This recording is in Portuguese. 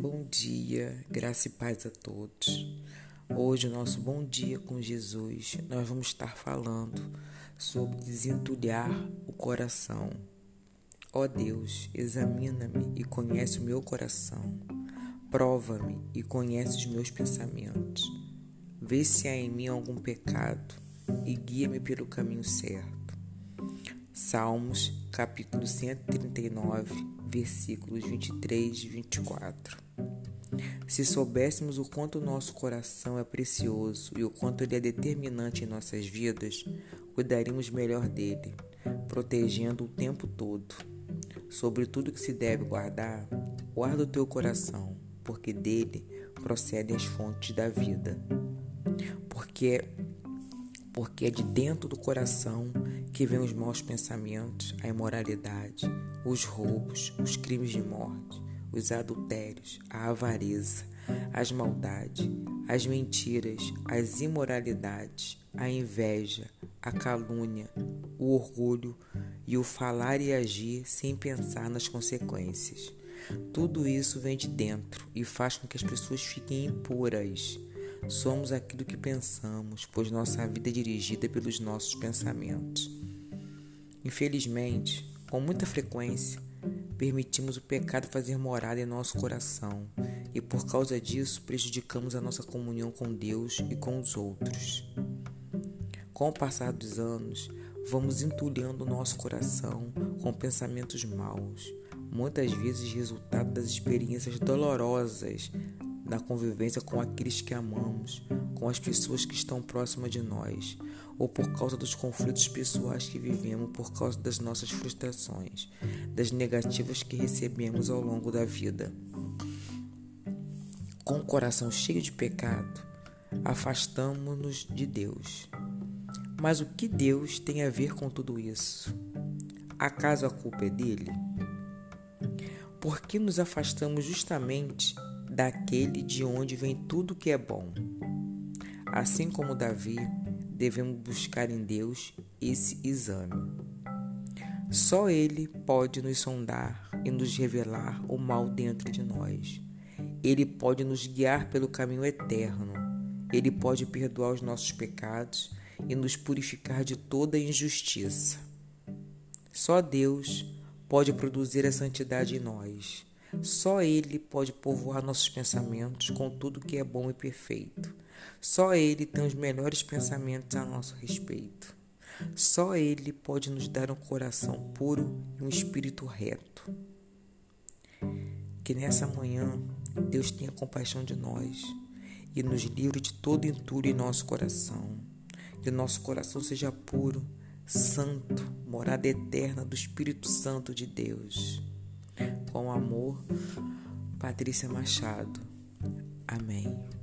Bom dia, graça e paz a todos. Hoje, o nosso Bom Dia com Jesus, nós vamos estar falando sobre desentulhar o coração. Ó Deus, examina-me e conhece o meu coração. Prova-me e conhece os meus pensamentos. Vê se há em mim algum pecado e guia-me pelo caminho certo. Salmos, capítulo 139, versículos 23 e 24. Se soubéssemos o quanto o nosso coração é precioso e o quanto ele é determinante em nossas vidas, cuidaríamos melhor dele, protegendo o tempo todo. Sobre tudo que se deve guardar, guarda o teu coração, porque dele procedem as fontes da vida. Porque porque é de dentro do coração que vêm os maus pensamentos, a imoralidade, os roubos, os crimes de morte, os adultérios, a avareza, as maldades, as mentiras, as imoralidades, a inveja, a calúnia, o orgulho e o falar e agir sem pensar nas consequências. Tudo isso vem de dentro e faz com que as pessoas fiquem impuras Somos aquilo que pensamos, pois nossa vida é dirigida pelos nossos pensamentos. Infelizmente, com muita frequência, permitimos o pecado fazer morada em nosso coração e por causa disso prejudicamos a nossa comunhão com Deus e com os outros. Com o passar dos anos, vamos entulhando o nosso coração com pensamentos maus, muitas vezes resultado das experiências dolorosas na convivência com aqueles que amamos, com as pessoas que estão próximas de nós, ou por causa dos conflitos pessoais que vivemos por causa das nossas frustrações, das negativas que recebemos ao longo da vida. Com o coração cheio de pecado, afastamos-nos de Deus. Mas o que Deus tem a ver com tudo isso? Acaso a culpa é dele? Por que nos afastamos justamente daquele de onde vem tudo que é bom. Assim como Davi, devemos buscar em Deus esse exame. Só Ele pode nos sondar e nos revelar o mal dentro de nós. Ele pode nos guiar pelo caminho eterno. Ele pode perdoar os nossos pecados e nos purificar de toda injustiça. Só Deus pode produzir a santidade em nós. Só Ele pode povoar nossos pensamentos com tudo que é bom e perfeito. Só Ele tem os melhores pensamentos a nosso respeito. Só Ele pode nos dar um coração puro e um espírito reto. Que nessa manhã Deus tenha compaixão de nós e nos livre de todo entulho em nosso coração. Que nosso coração seja puro, santo, morada eterna do Espírito Santo de Deus. Com amor, Patrícia Machado. Amém.